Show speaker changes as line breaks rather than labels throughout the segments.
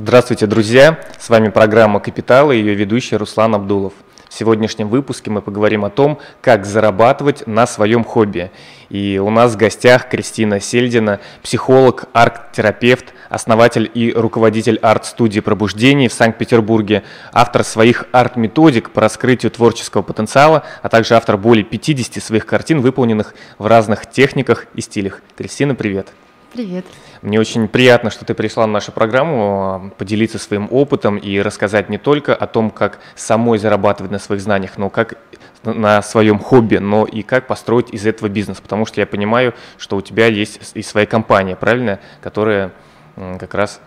Здравствуйте, друзья! С вами программа «Капитал» и ее ведущий Руслан Абдулов. В сегодняшнем выпуске мы поговорим о том, как зарабатывать на своем хобби. И у нас в гостях Кристина Сельдина, психолог, арт-терапевт, основатель и руководитель арт-студии «Пробуждение» в Санкт-Петербурге, автор своих арт-методик по раскрытию творческого потенциала, а также автор более 50 своих картин, выполненных в разных техниках и стилях. Кристина, привет!
Привет.
Мне очень приятно, что ты пришла на нашу программу поделиться своим опытом и рассказать не только о том, как самой зарабатывать на своих знаниях, но как на своем хобби, но и как построить из этого бизнес. Потому что я понимаю, что у тебя есть и своя компания, правильно, которая как раз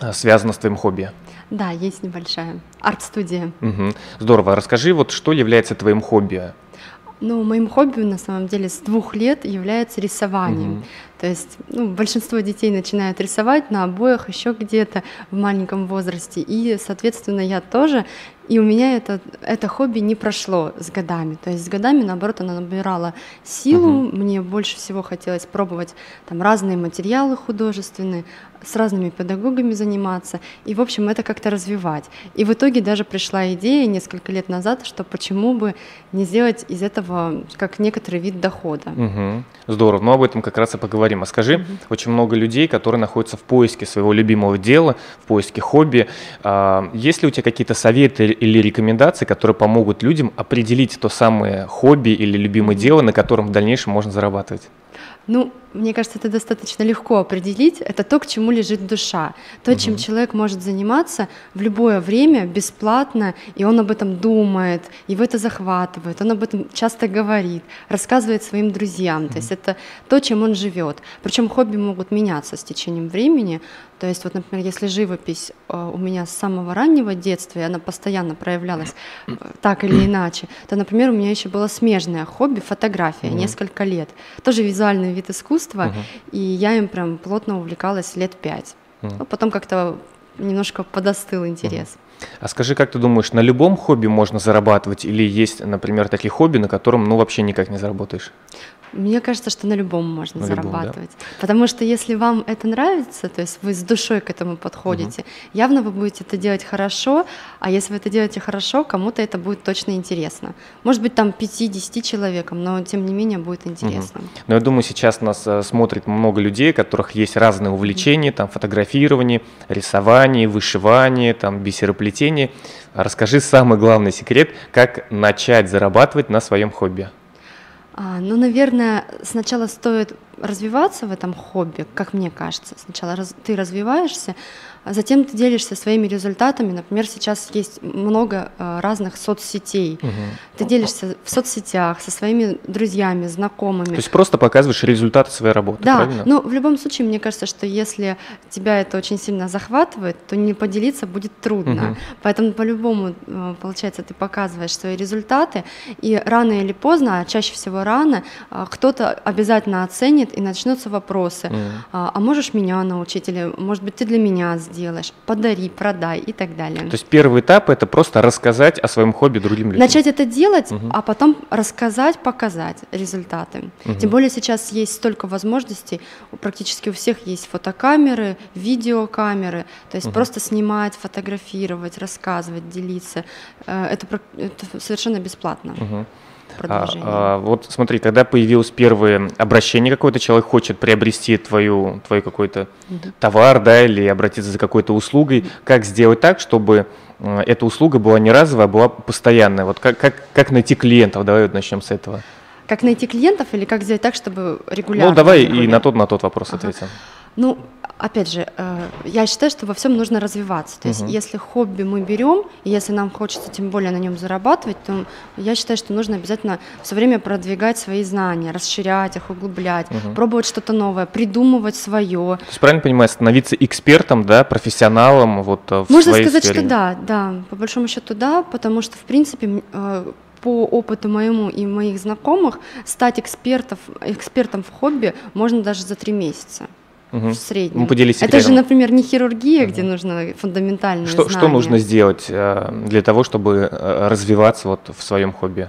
а, связана с твоим хобби.
Да, есть небольшая арт-студия.
Угу. Здорово. Расскажи, вот что является твоим хобби?
Ну, моим хобби на самом деле с двух лет является рисованием. Угу. То есть ну, большинство детей начинают рисовать на обоях еще где-то в маленьком возрасте. И, соответственно, я тоже. И у меня это, это хобби не прошло с годами. То есть с годами, наоборот, она набирала силу. Угу. Мне больше всего хотелось пробовать там разные материалы художественные, с разными педагогами заниматься. И, в общем, это как-то развивать. И в итоге даже пришла идея несколько лет назад, что почему бы не сделать из этого как некоторый вид дохода.
Угу. Здорово. Ну, об этом как раз и поговорим. А скажи, угу. очень много людей, которые находятся в поиске своего любимого дела, в поиске хобби. А, есть ли у тебя какие-то советы или рекомендации, которые помогут людям определить то самое хобби или любимое дело, на котором в дальнейшем можно зарабатывать?
Ну, мне кажется, это достаточно легко определить. Это то, к чему лежит душа. То, угу. чем человек может заниматься в любое время, бесплатно, и он об этом думает, его это захватывает, он об этом часто говорит, рассказывает своим друзьям. Угу. То есть это то, чем он живет. Причем хобби могут меняться с течением времени. То есть, вот, например, если живопись э, у меня с самого раннего детства, и она постоянно проявлялась э, так или иначе, то, например, у меня еще было смежное хобби фотография угу. несколько лет. Тоже визуальный вид искусства, угу. и я им прям плотно увлекалась лет пять. Угу. Но потом как-то немножко подостыл интерес. Угу.
А скажи, как ты думаешь, на любом хобби можно зарабатывать или есть, например, такие хобби, на котором ну вообще никак не заработаешь?
Мне кажется, что на любом можно на зарабатывать. Любом, да? Потому что если вам это нравится, то есть вы с душой к этому подходите, угу. явно вы будете это делать хорошо, а если вы это делаете хорошо, кому-то это будет точно интересно. Может быть, там 5-10 человекам, но тем не менее будет интересно. Угу.
Но я думаю, сейчас нас э, смотрит много людей, у которых есть разные увлечения, там фотографирование, рисование, вышивание, там бисероплетение. Расскажи самый главный секрет, как начать зарабатывать на своем хобби.
А, ну, наверное, сначала стоит развиваться в этом хобби, как мне кажется. Сначала раз, ты развиваешься, а затем ты делишься своими результатами. Например, сейчас есть много э, разных соцсетей. Угу. Ты делишься в соцсетях со своими друзьями, знакомыми. То
есть просто показываешь результаты своей работы,
да,
правильно?
но в любом случае, мне кажется, что если тебя это очень сильно захватывает, то не поделиться будет трудно. Угу. Поэтому по-любому, э, получается, ты показываешь свои результаты, и рано или поздно, а чаще всего рано, э, кто-то обязательно оценит, и начнутся вопросы. Угу. А, а можешь меня научить, или может быть ты для меня сделаешь? Сделаешь, подари, продай и так далее.
То есть первый этап это просто рассказать о своем хобби другим людям.
Начать это делать, угу. а потом рассказать, показать результаты. Угу. Тем более сейчас есть столько возможностей, практически у всех есть фотокамеры, видеокамеры, то есть угу. просто снимать, фотографировать, рассказывать, делиться. Э, это, это совершенно бесплатно. Угу
продвижения? А, а, вот смотри, когда появилось первое обращение, какой-то человек хочет приобрести твою, твой какой-то угу. товар, да, или обратиться за какой-то услугой, угу. как сделать так, чтобы э, эта услуга была не разовая, а была постоянная? Вот как, как, как найти клиентов? Давай вот начнем с этого.
Как найти клиентов или как сделать так, чтобы регулярно?
Ну, давай и на тот, на тот вопрос ага. ответим.
Ну, опять же, э, я считаю, что во всем нужно развиваться. То есть, угу. если хобби мы берем, и если нам хочется тем более на нем зарабатывать, то я считаю, что нужно обязательно все время продвигать свои знания, расширять их, углублять, угу. пробовать что-то новое, придумывать свое.
То есть, правильно понимаю, становиться экспертом, да, профессионалом вот э, в
Можно
своей
сказать,
сфере?
что да, да, по большому счету да, потому что, в принципе, э, по опыту моему и моих знакомых, стать экспертов, экспертом в хобби можно даже за три месяца угу. в среднем. Ну,
поделись
Это же, например, не хирургия, угу. где нужно фундаментальные
что,
знания.
Что нужно сделать э, для того, чтобы э, развиваться вот в своем хобби?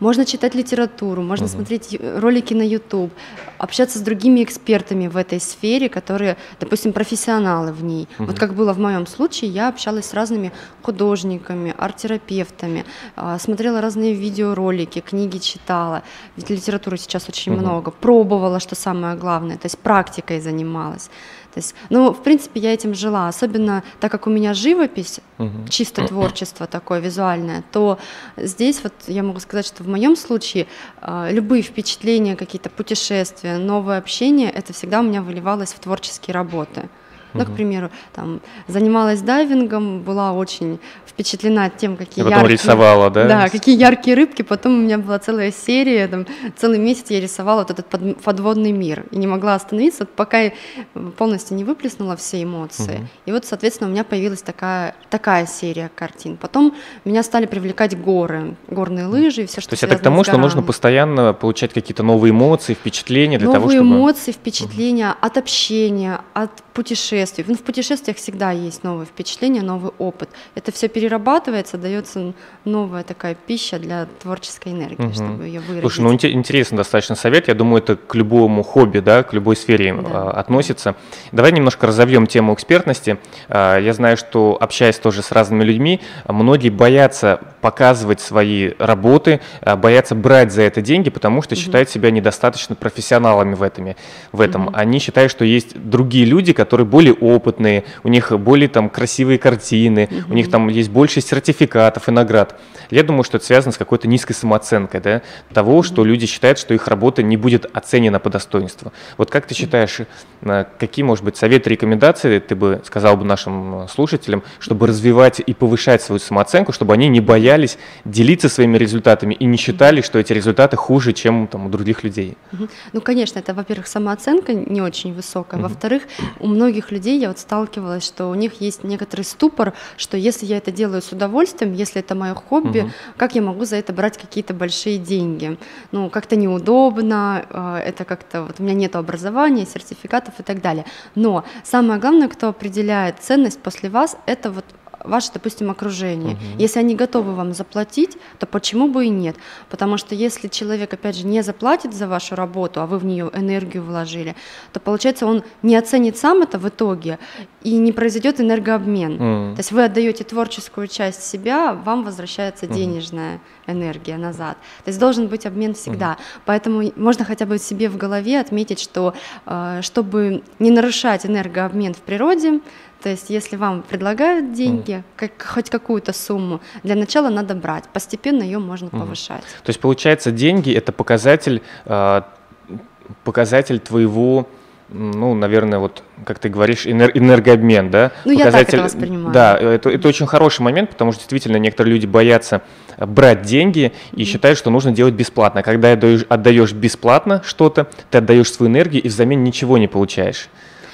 Можно читать литературу, можно угу. смотреть ролики на YouTube, общаться с другими экспертами в этой сфере, которые, допустим, профессионалы в ней. Угу. Вот как было в моем случае, я общалась с разными художниками, арт-терапевтами, а, смотрела разные видеоролики, книги читала. Ведь литературы сейчас очень угу. много. Пробовала, что самое главное, то есть практикой занималась. То есть, ну, в принципе, я этим жила, особенно так как у меня живопись, угу. чисто творчество такое визуальное, то здесь вот я могу сказать, что в моем случае э, любые впечатления, какие-то путешествия, новое общение, это всегда у меня выливалось в творческие работы. Ну, к примеру, там занималась дайвингом, была очень впечатлена тем, какие
потом яркие... рисовала, да?
Да, какие яркие рыбки. Потом у меня была целая серия, там, целый месяц я рисовала вот этот подводный мир и не могла остановиться, пока полностью не выплеснула все эмоции. Угу. И вот, соответственно, у меня появилась такая, такая серия картин. Потом меня стали привлекать горы, горные лыжи и все, что
То есть это к тому, что нужно постоянно получать какие-то новые эмоции, впечатления для
новые
того, чтобы...
Эмоции, впечатления угу. от общения, от путешествий. Ну, в путешествиях всегда есть новые впечатления, новый опыт. Это все перерабатывается, дается новая такая пища для творческой энергии, угу. чтобы ее выразить.
Слушай, ну интересный достаточно совет. Я думаю, это к любому хобби, да, к любой сфере да. А, относится. Давай немножко разовьем тему экспертности. А, я знаю, что общаясь тоже с разными людьми, многие боятся показывать свои работы, а, боятся брать за это деньги, потому что угу. считают себя недостаточно профессионалами в этом. В этом. Угу. Они считают, что есть другие люди, которые более опытные, у них более там красивые картины, угу. у них там есть больше сертификатов и наград. Я думаю, что это связано с какой-то низкой самооценкой, да, того, что люди считают, что их работа не будет оценена по достоинству. Вот как ты считаешь, какие, может быть, советы, рекомендации ты бы сказал бы нашим слушателям, чтобы развивать и повышать свою самооценку, чтобы они не боялись делиться своими результатами и не считали, что эти результаты хуже, чем там, у других людей?
Ну, конечно, это, во-первых, самооценка не очень высокая. Во-вторых, у многих людей я вот сталкивалась, что у них есть некоторый ступор, что если я это делаю с удовольствием, если это мое хобби, угу. как я могу за это брать какие-то большие деньги? Ну, как-то неудобно, э, это как-то, вот у меня нет образования, сертификатов и так далее. Но самое главное, кто определяет ценность после вас, это вот ваше, допустим, окружение. Угу. Если они готовы вам заплатить, то почему бы и нет? Потому что если человек, опять же, не заплатит за вашу работу, а вы в нее энергию вложили, то получается он не оценит сам это в итоге и не произойдет энергообмен. Mm. То есть вы отдаете творческую часть себя, вам возвращается mm. денежная энергия назад. То есть должен быть обмен всегда. Mm. Поэтому можно хотя бы себе в голове отметить, что э, чтобы не нарушать энергообмен в природе, то есть, если вам предлагают деньги, как, хоть какую-то сумму, для начала надо брать, постепенно ее можно mm. повышать.
То есть, получается, деньги это показатель, э, показатель твоего ну, наверное, вот, как ты говоришь, энер- энергообмен, да?
Ну, Показатель... я так это воспринимаю.
Да, это, это очень хороший момент, потому что действительно некоторые люди боятся брать деньги и mm-hmm. считают, что нужно делать бесплатно. Когда отдаешь, отдаешь бесплатно что-то, ты отдаешь свою энергию и взамен ничего не получаешь.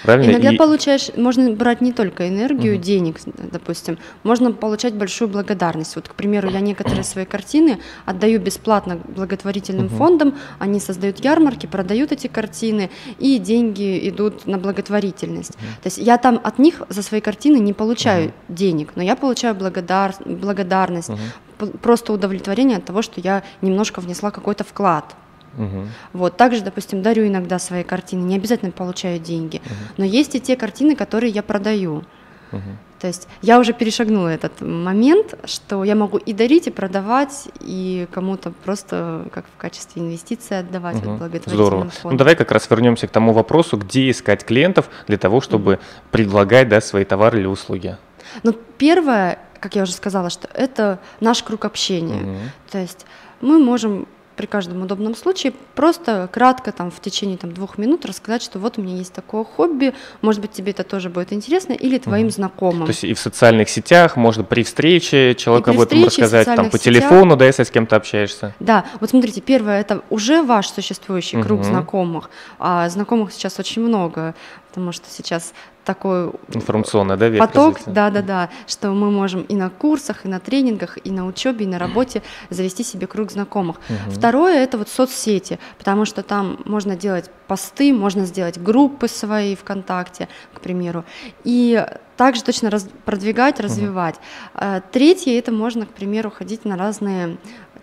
Правильно?
Иногда и... получаешь, можно брать не только энергию, угу. денег, допустим, можно получать большую благодарность. Вот, к примеру, я некоторые свои картины отдаю бесплатно благотворительным угу. фондам, они создают ярмарки, продают эти картины, и деньги идут на благотворительность. Угу. То есть я там от них за свои картины не получаю угу. денег, но я получаю благодар... благодарность, угу. просто удовлетворение от того, что я немножко внесла какой-то вклад. Угу. Вот, также, допустим, дарю иногда свои картины, не обязательно получаю деньги, угу. но есть и те картины, которые я продаю. Угу. То есть я уже перешагнула этот момент, что я могу и дарить, и продавать, и кому-то просто как в качестве инвестиции отдавать угу. вот,
Здорово. Ну давай как раз вернемся к тому вопросу, где искать клиентов для того, чтобы угу. предлагать да, свои товары или услуги.
Ну первое, как я уже сказала, что это наш круг общения. Угу. То есть мы можем при каждом удобном случае просто кратко там в течение там, двух минут рассказать, что вот у меня есть такое хобби, может быть тебе это тоже будет интересно, или твоим mm. знакомым.
То есть и в социальных сетях можно при встрече человеку об этом рассказать, там по сетях. телефону, да, если с кем-то общаешься.
Да, вот смотрите, первое это уже ваш существующий круг mm-hmm. знакомых, а знакомых сейчас очень много, потому что сейчас такой
информационный да,
поток, да, да, да, что мы можем и на курсах, и на тренингах, и на учебе, и на работе завести себе круг знакомых. Угу. Второе это вот соцсети, потому что там можно делать посты, можно сделать группы свои ВКонтакте, к примеру, и также точно раз, продвигать, развивать. Угу. Третье это можно, к примеру, ходить на разные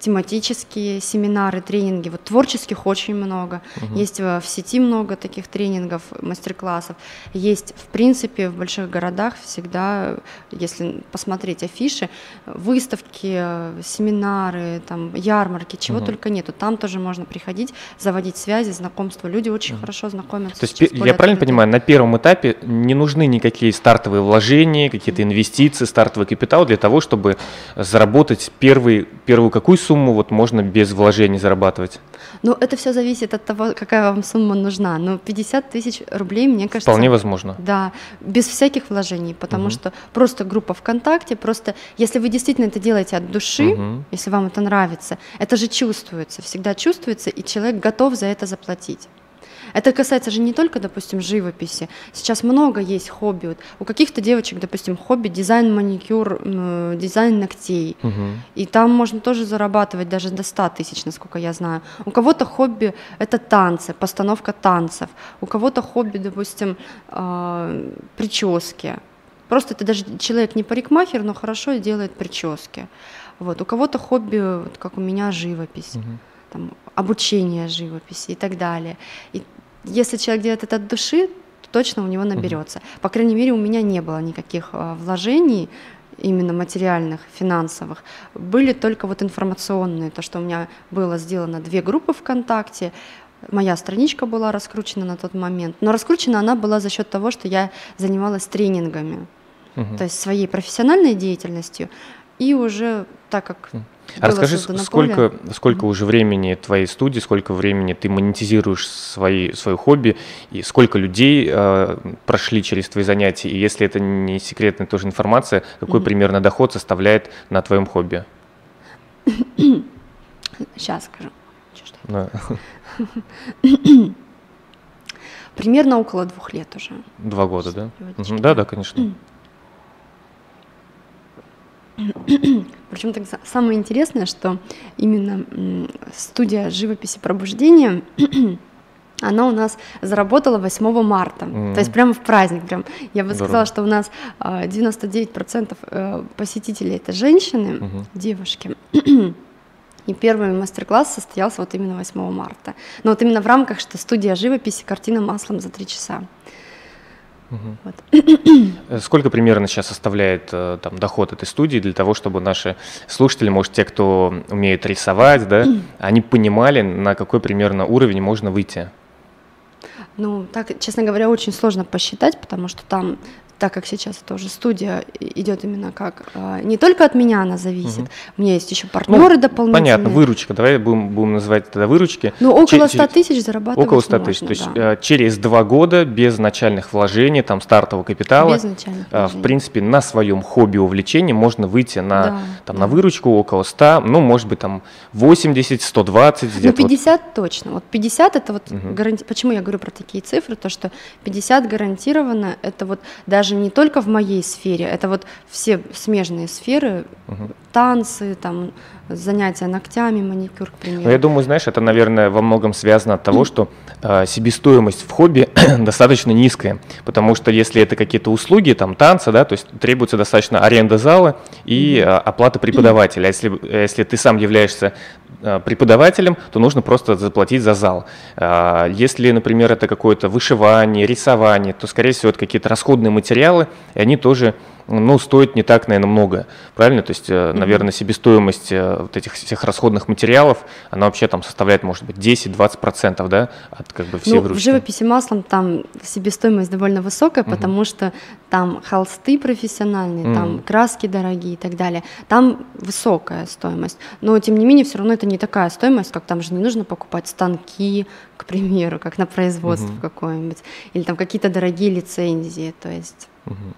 тематические семинары, тренинги. Вот творческих очень много. Угу. Есть в, в сети много таких тренингов, мастер-классов. Есть, в принципе, в больших городах всегда, если посмотреть афиши, выставки, семинары, там, ярмарки, чего угу. только нету. Там тоже можно приходить, заводить связи, знакомства. Люди очень угу. хорошо знакомятся.
То есть, я правильно понимаю, на первом этапе не нужны никакие стартовые вложения, какие-то инвестиции, стартовый капитал для того, чтобы заработать первый, первую какую сумму сумму вот можно без вложений зарабатывать?
Ну, это все зависит от того, какая вам сумма нужна. Но 50 тысяч рублей, мне кажется...
Вполне возможно.
Да, без всяких вложений, потому угу. что просто группа ВКонтакте, просто если вы действительно это делаете от души, угу. если вам это нравится, это же чувствуется, всегда чувствуется, и человек готов за это заплатить. Это касается же не только, допустим, живописи. Сейчас много есть хобби. Вот у каких-то девочек, допустим, хобби дизайн маникюр, дизайн ногтей. Угу. И там можно тоже зарабатывать даже до 100 тысяч, насколько я знаю. У кого-то хобби это танцы, постановка танцев. У кого-то хобби, допустим, э, прически. Просто это даже человек не парикмахер, но хорошо делает прически. Вот. У кого-то хобби, вот как у меня, живопись. Угу. Там, обучение живописи и так далее. И если человек делает это от души, то точно у него наберется. Угу. По крайней мере, у меня не было никаких э, вложений именно материальных, финансовых, были только вот информационные, то, что у меня было сделано две группы ВКонтакте, моя страничка была раскручена на тот момент, но раскручена она была за счет того, что я занималась тренингами, угу. то есть своей профессиональной деятельностью, и уже так как
а расскажи, сколько, поле. сколько уже времени твоей студии, сколько времени ты монетизируешь свои, свое хобби, и сколько людей э, прошли через твои занятия, и если это не секретная тоже информация, какой mm-hmm. примерно доход составляет на твоем хобби?
Сейчас скажу. Да. Примерно около двух лет уже.
Два года, да? Да, да, конечно.
Причем так самое интересное, что именно студия живописи пробуждения она у нас заработала 8 марта, mm-hmm. то есть прямо в праздник, прям. Я бы Здорово. сказала, что у нас 99% а, э, посетителей это женщины, mm-hmm. девушки. И первый мастер-класс состоялся вот именно 8 марта. Но вот именно в рамках, что студия живописи, картина маслом за три часа.
Вот. Э, сколько примерно сейчас составляет э, там, доход этой студии для того, чтобы наши слушатели, может, те, кто умеет рисовать, да, они понимали, на какой примерно уровень можно выйти?
Ну, так, честно говоря, очень сложно посчитать, потому что там так как сейчас это уже студия идет именно как а, не только от меня она зависит, угу. у меня есть еще партнеры ну, дополнительные.
Понятно, выручка, давай будем, будем называть тогда выручки.
Ну, около 100 тысяч зарабатывать
Около 100 тысяч, то есть да. через два года без начальных вложений, там стартового капитала, без начальных а, вложений. в принципе, на своем хобби увлечении можно выйти на, да, там, да. на выручку около 100, ну, может быть, там 80, 120
где-то. Ну, 50 вот. точно, вот 50 это вот угу. гаранти... почему я говорю про такие цифры, то, что 50 гарантированно, это вот даже даже не только в моей сфере, это вот все смежные сферы, угу. танцы, там, занятия ногтями, маникюр, к примеру.
Ну, я думаю, знаешь, это, наверное, во многом связано от того, что э, себестоимость в хобби достаточно низкая, потому что если это какие-то услуги, там, танцы, да, то есть требуется достаточно аренда зала и э, оплата преподавателя. А если, если ты сам являешься э, преподавателем, то нужно просто заплатить за зал. Э, если, например, это какое-то вышивание, рисование, то, скорее всего, это какие-то расходные материалы, и они тоже ну, стоит не так, наверное, много, правильно? То есть, mm-hmm. наверное, себестоимость э, вот этих всех расходных материалов, она вообще там составляет, может быть, 10-20%, да, от как бы всей
ну,
выручки.
в живописи маслом там себестоимость довольно высокая, mm-hmm. потому что там холсты профессиональные, mm-hmm. там краски дорогие и так далее. Там высокая стоимость, но, тем не менее, все равно это не такая стоимость, как там же не нужно покупать станки, к примеру, как на производство mm-hmm. какое-нибудь, или там какие-то дорогие лицензии, то есть... Mm-hmm.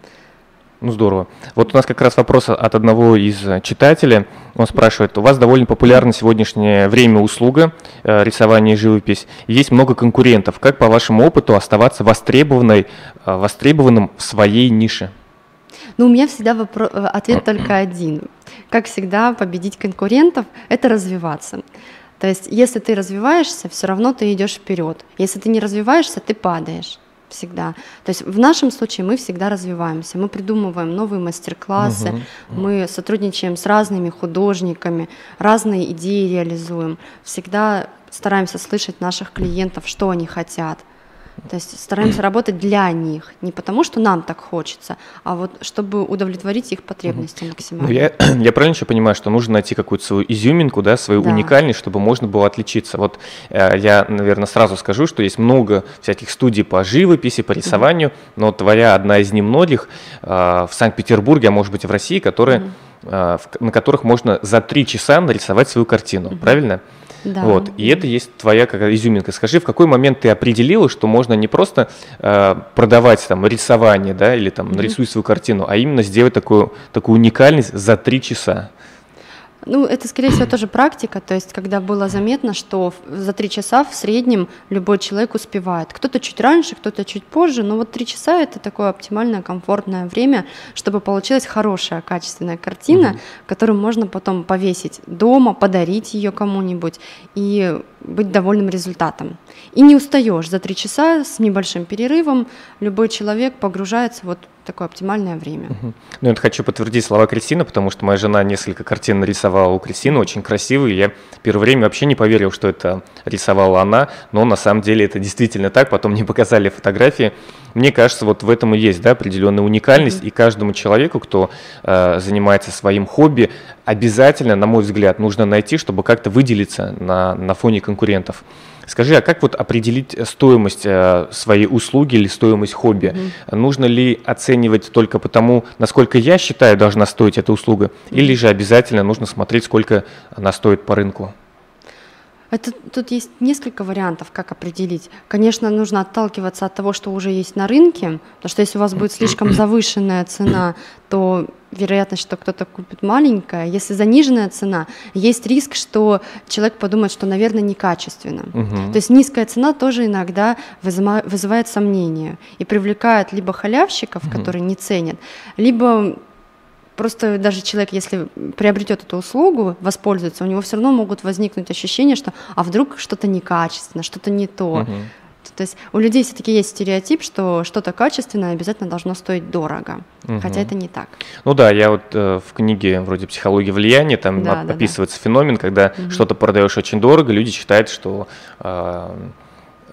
Ну, здорово. Вот у нас как раз вопрос от одного из читателей. Он спрашивает, у вас довольно популярна сегодняшнее время услуга э, рисование и живопись. Есть много конкурентов. Как по вашему опыту оставаться востребованной, э, востребованным в своей нише?
Ну, у меня всегда вопро- э, ответ только один. Как всегда, победить конкурентов – это развиваться. То есть, если ты развиваешься, все равно ты идешь вперед. Если ты не развиваешься, ты падаешь. Всегда. То есть в нашем случае мы всегда развиваемся, мы придумываем новые мастер-классы, угу. мы сотрудничаем с разными художниками, разные идеи реализуем, всегда стараемся слышать наших клиентов, что они хотят. То есть стараемся работать для них, не потому что нам так хочется, а вот чтобы удовлетворить их потребности максимально.
Ну, я, я правильно еще понимаю, что нужно найти какую-то свою изюминку, да, свою да. уникальность, чтобы можно было отличиться. Вот э, я, наверное, сразу скажу, что есть много всяких студий по живописи, по рисованию, mm-hmm. но твоя одна из немногих э, в Санкт-Петербурге, а может быть и в России, которые, mm-hmm. э, на которых можно за три часа нарисовать свою картину, mm-hmm. правильно? Да. Вот. И это есть твоя как изюминка. Скажи, в какой момент ты определила, что можно не просто э, продавать там рисование, да, или там нарисуй свою картину, а именно сделать такую, такую уникальность за три часа?
Ну, это, скорее всего, тоже практика, то есть, когда было заметно, что за три часа в среднем любой человек успевает. Кто-то чуть раньше, кто-то чуть позже, но вот три часа это такое оптимальное, комфортное время, чтобы получилась хорошая, качественная картина, mm-hmm. которую можно потом повесить дома, подарить ее кому-нибудь и быть довольным результатом. И не устаешь за три часа с небольшим перерывом, любой человек погружается вот такое оптимальное время. Угу.
Ну, это хочу подтвердить слова Кристины, потому что моя жена несколько картин нарисовала у Кристины, очень красивые. Я первое время вообще не поверил, что это рисовала она, но на самом деле это действительно так. Потом мне показали фотографии. Мне кажется, вот в этом и есть да, определенная уникальность, угу. и каждому человеку, кто э, занимается своим хобби, обязательно, на мой взгляд, нужно найти, чтобы как-то выделиться на, на фоне конкурентов. Скажи, а как вот определить стоимость э, своей услуги или стоимость хобби? Mm-hmm. Нужно ли оценивать только потому, насколько я считаю должна стоить эта услуга, mm-hmm. или же обязательно нужно смотреть, сколько она стоит по рынку?
Это, тут есть несколько вариантов, как определить. Конечно, нужно отталкиваться от того, что уже есть на рынке, потому что если у вас будет слишком завышенная цена, то вероятность, что кто-то купит маленькая. Если заниженная цена, есть риск, что человек подумает, что, наверное, некачественно. Угу. То есть низкая цена тоже иногда вызывает, вызывает сомнения и привлекает либо халявщиков, угу. которые не ценят, либо Просто даже человек, если приобретет эту услугу, воспользуется, у него все равно могут возникнуть ощущения, что а вдруг что-то некачественно, что-то не то. Угу. То есть у людей все-таки есть стереотип, что что-то качественное обязательно должно стоить дорого, угу. хотя это не так.
Ну да, я вот э, в книге вроде «Психология влияния» там да, описывается да, да. феномен, когда угу. что-то продаешь очень дорого, люди считают, что э,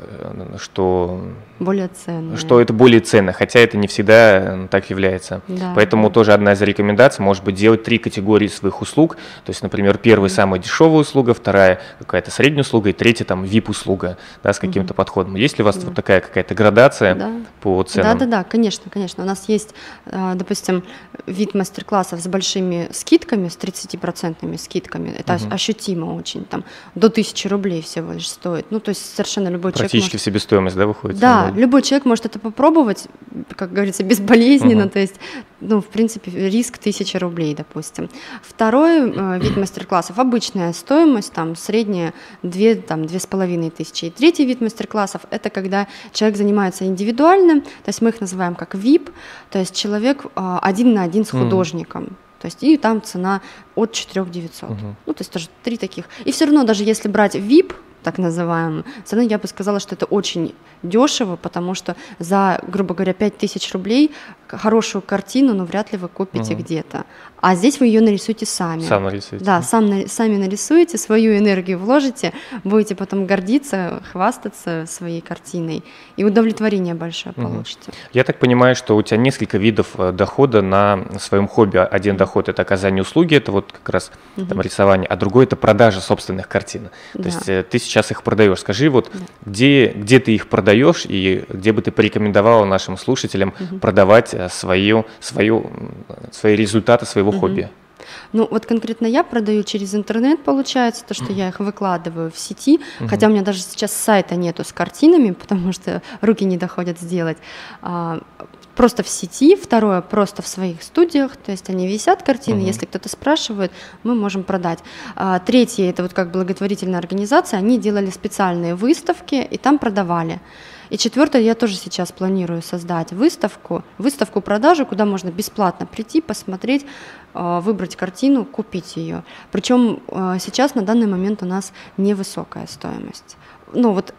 Э, что
более ценно.
Что это более ценно, хотя это не всегда так является. Да. Поэтому тоже одна из рекомендаций может быть делать три категории своих услуг. То есть, например, первая mm-hmm. самая дешевая услуга, вторая какая-то средняя услуга, и третья там VIP-услуга, да, с каким-то mm-hmm. подходом. Есть ли у вас да. вот такая какая-то градация да. по ценам?
Да, да, да, конечно, конечно. У нас есть, э, допустим, вид мастер-классов с большими скидками, с 30% скидками. Это mm-hmm. ощутимо очень, там до 1000 рублей всего лишь стоит. Ну, то есть совершенно любой человек
Практически может... себестоимость, да, выходит?
Да, любой человек может это попробовать, как говорится, безболезненно, угу. то есть, ну, в принципе, риск 1000 рублей, допустим. Второй э, вид мастер-классов, обычная стоимость, там, средняя 2, там, половиной тысячи. И третий вид мастер-классов – это когда человек занимается индивидуально, то есть мы их называем как VIP, то есть человек э, один на один с художником. Угу. То есть и там цена от 4 900. Угу. Ну, то есть тоже три таких. И все равно, даже если брать VIP, так называемую, все равно я бы сказала, что это очень дешево, потому что за, грубо говоря, 5000 рублей хорошую картину, но вряд ли вы купите угу. где-то. А здесь вы ее нарисуете сами.
Сам нарисуете.
Да, сам, сами нарисуете, свою энергию вложите, будете потом гордиться, хвастаться своей картиной, и удовлетворение большое угу. получите.
Я так понимаю, что у тебя несколько видов э, дохода на своем хобби. Один доход – это оказание услуги, это вот как раз угу. там, рисование, а другой – это продажа собственных картин. То да. есть э, ты сейчас их продаешь. Скажи, вот да. где, где ты их продаешь и где бы ты порекомендовала нашим слушателям угу. продавать э, свою, свою, свои результаты своего угу. хобби?
Ну, вот конкретно я продаю через интернет, получается, то, что я их выкладываю в сети, uh хотя у меня даже сейчас сайта нету с картинами, потому что руки не доходят сделать. А, просто в сети, второе просто в своих студиях, то есть они висят картины, uh если кто-то спрашивает, мы можем продать. А, третье, это вот как благотворительная организация, они делали специальные выставки и там продавали. И четвертое, я тоже сейчас планирую создать выставку, выставку-продажу, куда можно бесплатно прийти, посмотреть, а, выбрать картину, купить ее. Причем а, сейчас на данный момент у нас невысокая стоимость. Ну вот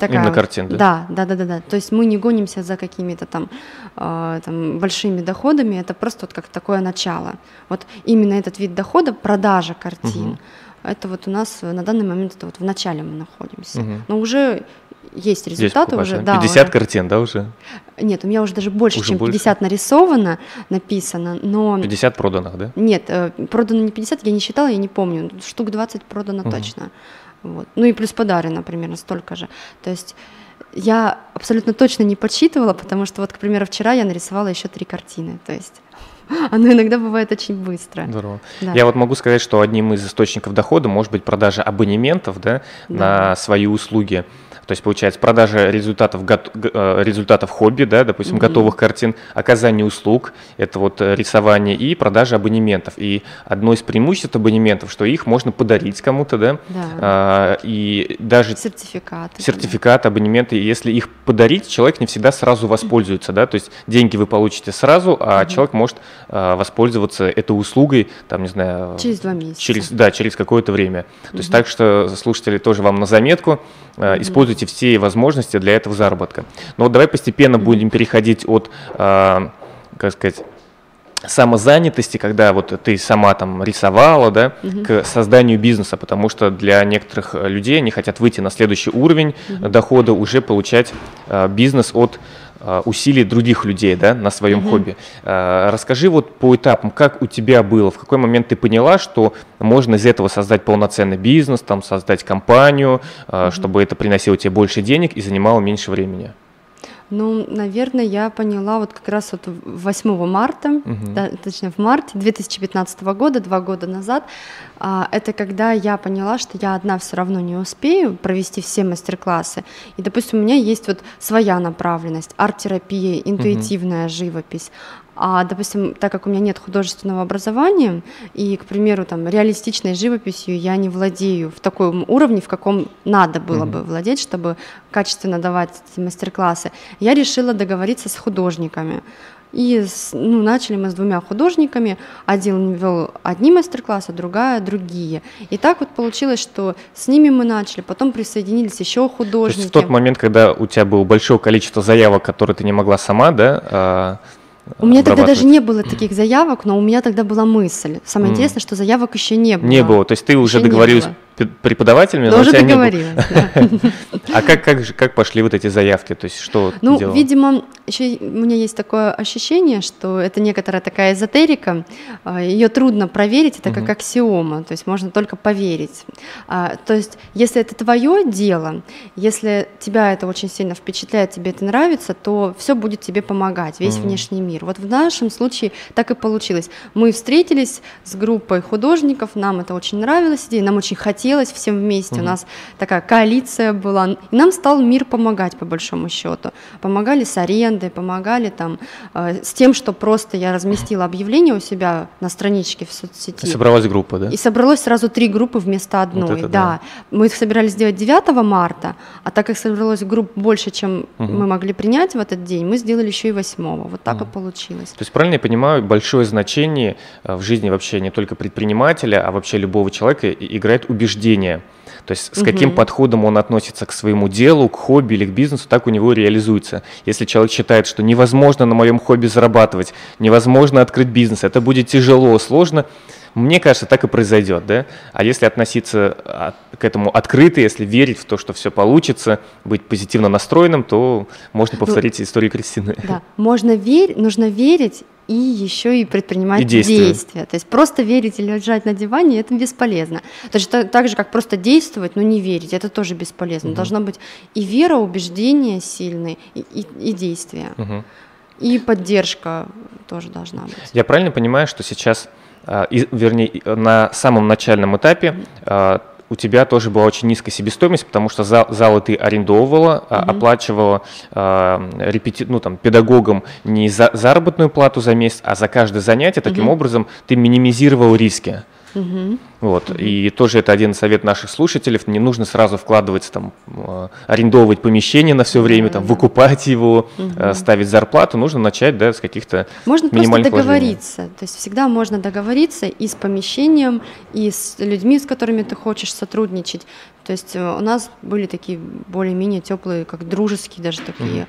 такая...
Именно картин, да?
Да, да, да, да, да. То есть мы не гонимся за какими-то там, э, там большими доходами, это просто вот как такое начало. Вот именно этот вид дохода, продажа картин, угу. это вот у нас на данный момент это вот в начале мы находимся. Угу. Но уже есть результаты
уже. Да, 50 уже. картин, да, уже?
Нет, у меня уже даже больше, уже чем больше? 50 нарисовано, написано, но...
50 проданных, да?
Нет, э, продано не 50, я не считала, я не помню, штук 20 продано угу. точно. Вот. Ну и плюс подарено примерно столько же. То есть я абсолютно точно не подсчитывала, потому что вот, к примеру, вчера я нарисовала еще три картины. То есть оно иногда бывает очень быстро.
Здорово. Да. Я вот могу сказать, что одним из источников дохода может быть продажа абонементов да, да. на свои услуги. То есть, получается, продажа результатов, э, результатов хобби, да, допустим, mm-hmm. готовых картин, оказание услуг, это вот э, рисование и продажа абонементов. И одно из преимуществ абонементов, что их можно подарить кому-то, да,
да. А, и даже сертификаты,
сертификат, да. абонементы, если их подарить, человек не всегда сразу воспользуется, да, то есть деньги вы получите сразу, а mm-hmm. человек может а, воспользоваться этой услугой, там, не знаю,
через два месяца,
через, да, через какое-то время. Mm-hmm. То есть так что слушатели тоже вам на заметку, mm-hmm. используйте используйте все возможности для этого заработка. Но давай постепенно будем переходить от, э, как сказать, самозанятости, когда вот ты сама там рисовала, да, угу. к созданию бизнеса, потому что для некоторых людей они хотят выйти на следующий уровень угу. дохода, уже получать э, бизнес от Э, усилий других людей да, на своем угу. хобби. Э, расскажи вот по этапам, как у тебя было, в какой момент ты поняла, что можно из этого создать полноценный бизнес, там, создать компанию, угу. чтобы это приносило тебе больше денег и занимало меньше времени?
Ну, наверное, я поняла вот как раз вот 8 марта, угу. да, точнее в марте 2015 года, два года назад, а, это когда я поняла, что я одна все равно не успею провести все мастер-классы. И, допустим, у меня есть вот своя направленность, арт-терапия, интуитивная угу. живопись. А, допустим, так как у меня нет художественного образования, и, к примеру, там, реалистичной живописью я не владею в таком уровне, в каком надо было mm-hmm. бы владеть, чтобы качественно давать эти мастер-классы, я решила договориться с художниками. И ну, начали мы с двумя художниками. Один вел одни мастер-классы, другая другие. И так вот получилось, что с ними мы начали, потом присоединились еще художники. То есть
в тот момент, когда у тебя было большое количество заявок, которые ты не могла сама, да, а,
у меня тогда даже не было таких заявок, но у меня тогда была мысль. Самое mm. интересное, что заявок еще не было.
Не было, то есть ты уже договорилась преподавателями,
но договорилась, да.
А как, как, как пошли вот эти заявки? То есть что
Ну, делала? видимо, еще у меня есть такое ощущение, что это некоторая такая эзотерика, а, ее трудно проверить, это как аксиома, то есть можно только поверить. А, то есть если это твое дело, если тебя это очень сильно впечатляет, тебе это нравится, то все будет тебе помогать, весь внешний мир. Вот в нашем случае так и получилось. Мы встретились с группой художников, нам это очень нравилось, идея, нам очень хотелось хотелось всем вместе. Угу. У нас такая коалиция была. И нам стал мир помогать, по большому счету. Помогали с арендой, помогали там э, с тем, что просто я разместила объявление у себя на страничке в соцсети. И
собралась группа, да?
И собралось сразу три группы вместо одной. Вот это, да. да. Мы их собирались сделать 9 марта, а так как собралось групп больше, чем угу. мы могли принять в этот день, мы сделали еще и 8 Вот так угу. и получилось.
То есть правильно я понимаю, большое значение э, в жизни вообще не только предпринимателя, а вообще любого человека играет убеждение убеждения. То есть с каким угу. подходом он относится к своему делу, к хобби или к бизнесу, так у него реализуется. Если человек считает, что невозможно на моем хобби зарабатывать, невозможно открыть бизнес, это будет тяжело, сложно, мне кажется, так и произойдет, да? А если относиться к этому открыто, если верить в то, что все получится, быть позитивно настроенным, то можно ну, повторить ну, историю Кристины.
Да, можно верить, нужно верить и еще и предпринимать и действия. действия. То есть просто верить или лежать на диване это бесполезно. То есть так же, как просто действовать, но не верить, это тоже бесполезно. Угу. Должна быть и вера, убеждение сильные, и, и, и действия. Угу. И поддержка тоже должна быть.
Я правильно понимаю, что сейчас, а, вернее, на самом начальном этапе у тебя тоже была очень низкая себестоимость, потому что зал, залы ты арендовывала, mm-hmm. оплачивала э, репети... ну, там, педагогам не за заработную плату за месяц, а за каждое занятие. Таким mm-hmm. образом ты минимизировал риски. Угу. Вот. Угу. И тоже это один совет наших слушателей. Не нужно сразу вкладывать, там, э, арендовывать помещение на все время, там, выкупать его, угу. ставить зарплату. Нужно начать да, с каких-то
Можно просто договориться. Вложений. То есть всегда можно договориться и с помещением, и с людьми, с которыми ты хочешь сотрудничать То есть э, у нас были такие более-менее теплые, как дружеские даже такие угу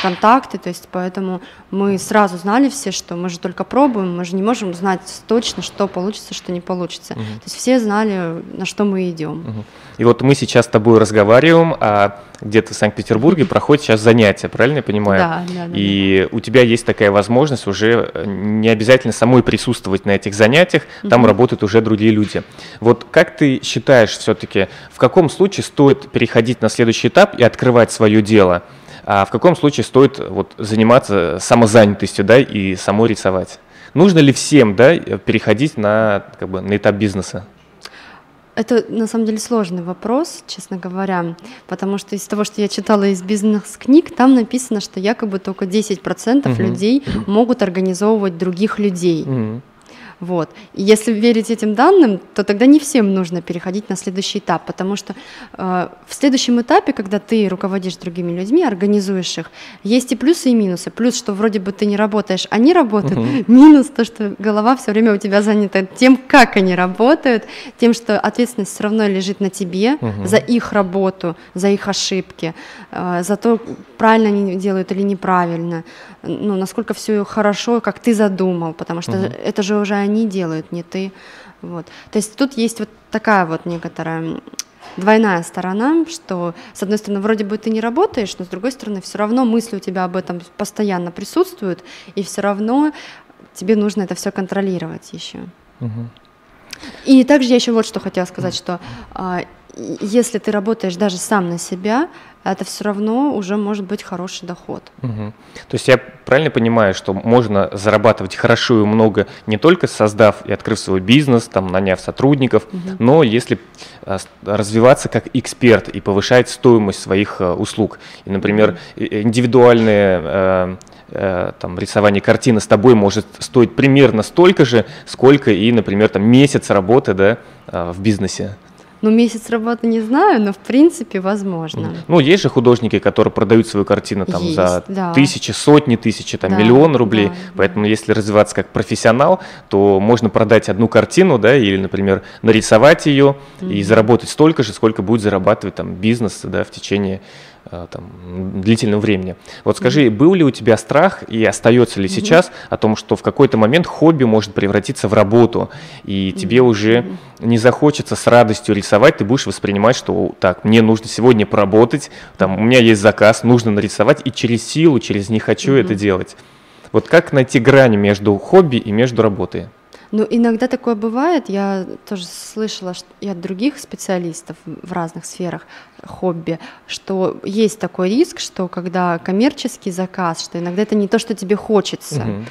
контакты, то есть поэтому мы сразу знали все, что мы же только пробуем, мы же не можем знать точно, что получится, что не получится. Угу. То есть все знали, на что мы идем. Угу.
И вот мы сейчас с тобой разговариваем, а где-то в Санкт-Петербурге проходит сейчас занятия, правильно я понимаю?
Да, да, да.
И да. у тебя есть такая возможность уже э, не обязательно самой присутствовать на этих занятиях, там угу. работают уже другие люди. Вот как ты считаешь все-таки, в каком случае стоит переходить на следующий этап и открывать свое дело? А в каком случае стоит вот, заниматься самозанятостью да, и самой рисовать? Нужно ли всем да, переходить на, как бы, на этап бизнеса?
Это на самом деле сложный вопрос, честно говоря, потому что из того, что я читала из бизнес-книг, там написано, что якобы только 10% угу. людей могут организовывать других людей. Угу. Вот. И если верить этим данным, то тогда не всем нужно переходить на следующий этап, потому что э, в следующем этапе, когда ты руководишь другими людьми, организуешь их, есть и плюсы, и минусы. Плюс, что вроде бы ты не работаешь, они работают. Угу. Минус то, что голова все время у тебя занята тем, как они работают, тем, что ответственность все равно лежит на тебе угу. за их работу, за их ошибки, э, за то, правильно они делают или неправильно, ну, насколько все хорошо, как ты задумал, потому что угу. это же уже они делают, не ты. Вот. То есть тут есть вот такая вот некоторая двойная сторона, что с одной стороны вроде бы ты не работаешь, но с другой стороны все равно мысли у тебя об этом постоянно присутствуют, и все равно тебе нужно это все контролировать еще. Угу. И также я еще вот что хотела сказать, что а, если ты работаешь даже сам на себя, это все равно уже может быть хороший доход.
Угу. То есть я правильно понимаю, что можно зарабатывать хорошо и много не только создав и открыв свой бизнес, там, наняв сотрудников, угу. но если а, развиваться как эксперт и повышать стоимость своих а, услуг. И, например, индивидуальные э, э, там, рисование картины с тобой может стоить примерно столько же, сколько и, например, там, месяц работы да, в бизнесе.
Ну, месяц работы не знаю, но в принципе возможно.
Ну, есть же художники, которые продают свою картину там есть, за да. тысячи, сотни тысяч, там, да, миллион рублей. Да, Поэтому, да. если развиваться как профессионал, то можно продать одну картину, да, или, например, нарисовать ее mm-hmm. и заработать столько же, сколько будет зарабатывать там бизнес, да, в течение там, длительного времени. Вот скажи, был ли у тебя страх и остается ли mm-hmm. сейчас о том, что в какой-то момент хобби может превратиться в работу, и mm-hmm. тебе уже не захочется с радостью рисовать, ты будешь воспринимать, что так, мне нужно сегодня поработать, там, у меня есть заказ, нужно нарисовать, и через силу, через не хочу mm-hmm. это делать. Вот как найти грань между хобби и между работой?
Ну, иногда такое бывает. Я тоже слышала и от других специалистов в разных сферах хобби, что есть такой риск, что когда коммерческий заказ, что иногда это не то, что тебе хочется. Угу.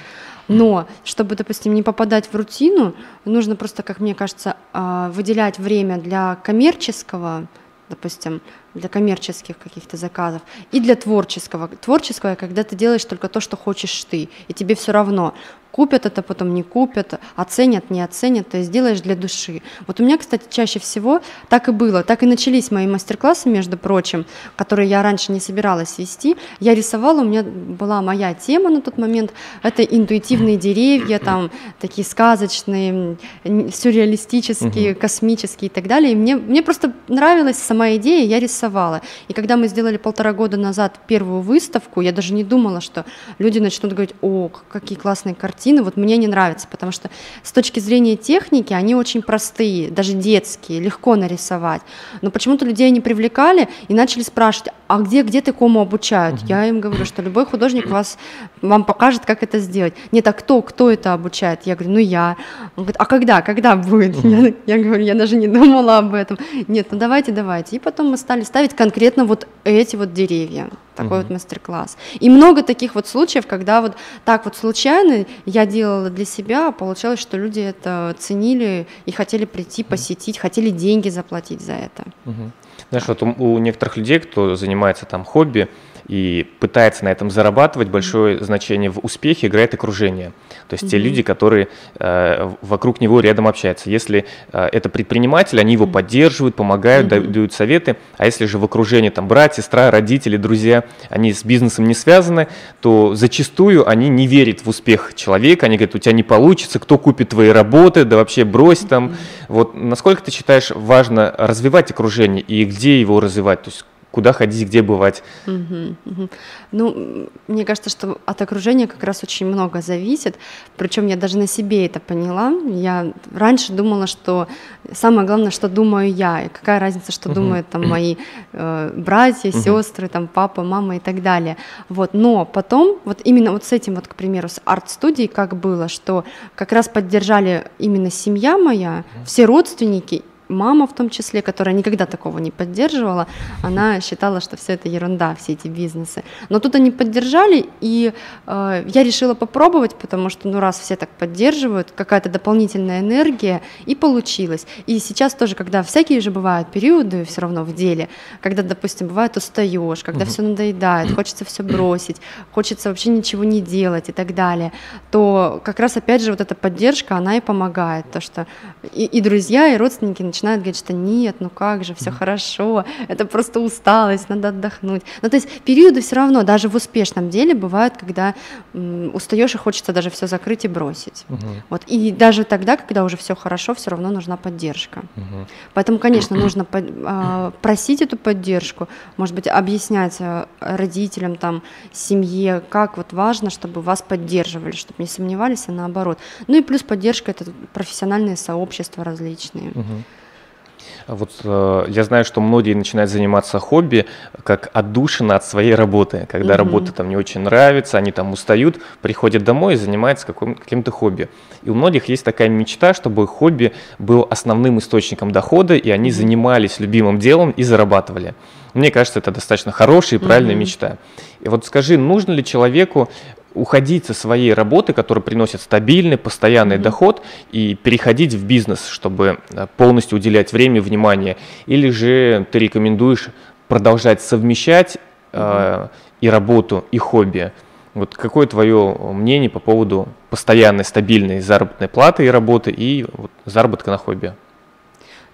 Но чтобы, допустим, не попадать в рутину, нужно просто, как мне кажется, а, выделять время для коммерческого, допустим, для коммерческих каких-то заказов и для творческого. Творческого, когда ты делаешь только то, что хочешь ты, и тебе все равно купят это, потом не купят, оценят, не оценят, то есть делаешь для души. Вот у меня, кстати, чаще всего так и было, так и начались мои мастер-классы, между прочим, которые я раньше не собиралась вести. Я рисовала, у меня была моя тема на тот момент, это интуитивные деревья, там такие сказочные, сюрреалистические, угу. космические и так далее. И мне, мне просто нравилась сама идея, я рисовала. И когда мы сделали полтора года назад первую выставку, я даже не думала, что люди начнут говорить, о, какие классные картины, картины вот мне не нравятся, потому что с точки зрения техники они очень простые, даже детские, легко нарисовать. Но почему-то людей не привлекали и начали спрашивать, а где, где ты кому обучают? Угу. Я им говорю, что любой художник вас, вам покажет, как это сделать. Нет, а кто, кто это обучает? Я говорю, ну я. Он говорит, а когда, когда будет? Угу. Я, я говорю, я даже не думала об этом. Нет, ну давайте, давайте. И потом мы стали ставить конкретно вот эти вот деревья такой угу. вот мастер-класс. И много таких вот случаев, когда вот так вот случайно я делала для себя, а получалось, что люди это ценили и хотели прийти, посетить, хотели деньги заплатить за это.
Угу. Знаешь, вот у, у некоторых людей, кто занимается там хобби, и пытается на этом зарабатывать, большое значение в успехе играет окружение. То есть mm-hmm. те люди, которые э, вокруг него рядом общаются. Если э, это предприниматель, они его mm-hmm. поддерживают, помогают, mm-hmm. дают советы. А если же в окружении там брат, сестра, родители, друзья, они с бизнесом не связаны, то зачастую они не верят в успех человека. Они говорят, у тебя не получится, кто купит твои работы, да вообще брось там. Mm-hmm. Вот насколько ты считаешь важно развивать окружение и где его развивать? То есть куда ходить, где бывать. Угу,
угу. Ну, мне кажется, что от окружения как раз очень много зависит. Причем я даже на себе это поняла. Я раньше думала, что самое главное, что думаю я, и какая разница, что угу. думают там мои э, братья, угу. сестры, там папа, мама и так далее. Вот, но потом вот именно вот с этим вот, к примеру, с арт-студией как было, что как раз поддержали именно семья моя, все родственники мама в том числе, которая никогда такого не поддерживала, она считала, что все это ерунда, все эти бизнесы. Но тут они поддержали, и э, я решила попробовать, потому что, ну, раз все так поддерживают, какая-то дополнительная энергия, и получилось. И сейчас тоже, когда всякие же бывают периоды все равно в деле, когда, допустим, бывает устаешь, когда все надоедает, хочется все бросить, хочется вообще ничего не делать и так далее, то как раз опять же вот эта поддержка, она и помогает, то что и, и друзья, и родственники начинают говорить, что нет, ну как же, все хорошо, это просто усталость, надо отдохнуть. Ну, то есть периоды все равно, даже в успешном деле бывают, когда м, устаешь и хочется даже все закрыть и бросить. Угу. Вот. И даже тогда, когда уже все хорошо, все равно нужна поддержка. Угу. Поэтому, конечно, нужно по, а, просить эту поддержку, может быть, объяснять а, родителям, там, семье, как вот важно, чтобы вас поддерживали, чтобы не сомневались, а наоборот. Ну и плюс поддержка это профессиональные сообщества различные. Угу.
Вот э, я знаю, что многие начинают заниматься хобби как отдушина от своей работы. Когда угу. работа там не очень нравится, они там устают, приходят домой и занимаются каким- каким-то хобби. И у многих есть такая мечта, чтобы хобби был основным источником дохода, и они занимались любимым делом и зарабатывали. Мне кажется, это достаточно хорошая и правильная угу. мечта. И вот скажи, нужно ли человеку уходить со своей работы, которая приносит стабильный, постоянный mm-hmm. доход, и переходить в бизнес, чтобы э, полностью уделять время, внимание, или же ты рекомендуешь продолжать совмещать mm-hmm. э, и работу, и хобби. Вот какое твое мнение по поводу постоянной, стабильной заработной платы и работы и вот, заработка на хобби?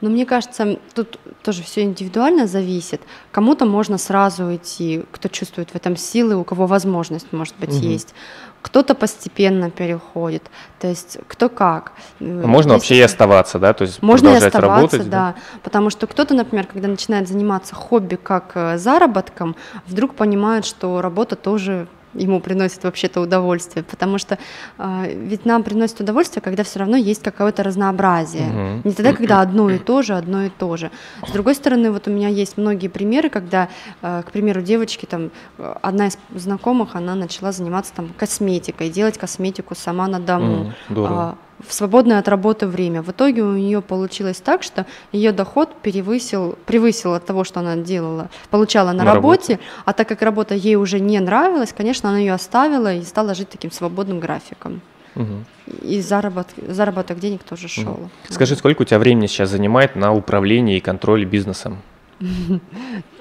Но мне кажется, тут тоже все индивидуально зависит. Кому-то можно сразу идти, кто чувствует в этом силы, у кого возможность, может быть, угу. есть. Кто-то постепенно переходит, то есть кто как.
А можно вообще и оставаться, да, то есть
можно продолжать и оставаться, работать, да? да, потому что кто-то, например, когда начинает заниматься хобби как э, заработком, вдруг понимает, что работа тоже ему приносит вообще-то удовольствие, потому что э, ведь нам приносит удовольствие, когда все равно есть какое-то разнообразие, угу. не тогда, когда одно и то же, одно и то же. С другой стороны, вот у меня есть многие примеры, когда, э, к примеру, девочки там, одна из знакомых, она начала заниматься там косметикой, делать косметику сама на дому. Mm, в свободное от работы время. В итоге у нее получилось так, что ее доход перевысил, превысил от того, что она делала, получала на, на работе, работе, а так как работа ей уже не нравилась, конечно, она ее оставила и стала жить таким свободным графиком. Угу. И заработок, заработок денег тоже шел. Угу.
Скажи, сколько у тебя времени сейчас занимает на управление и контроль бизнесом?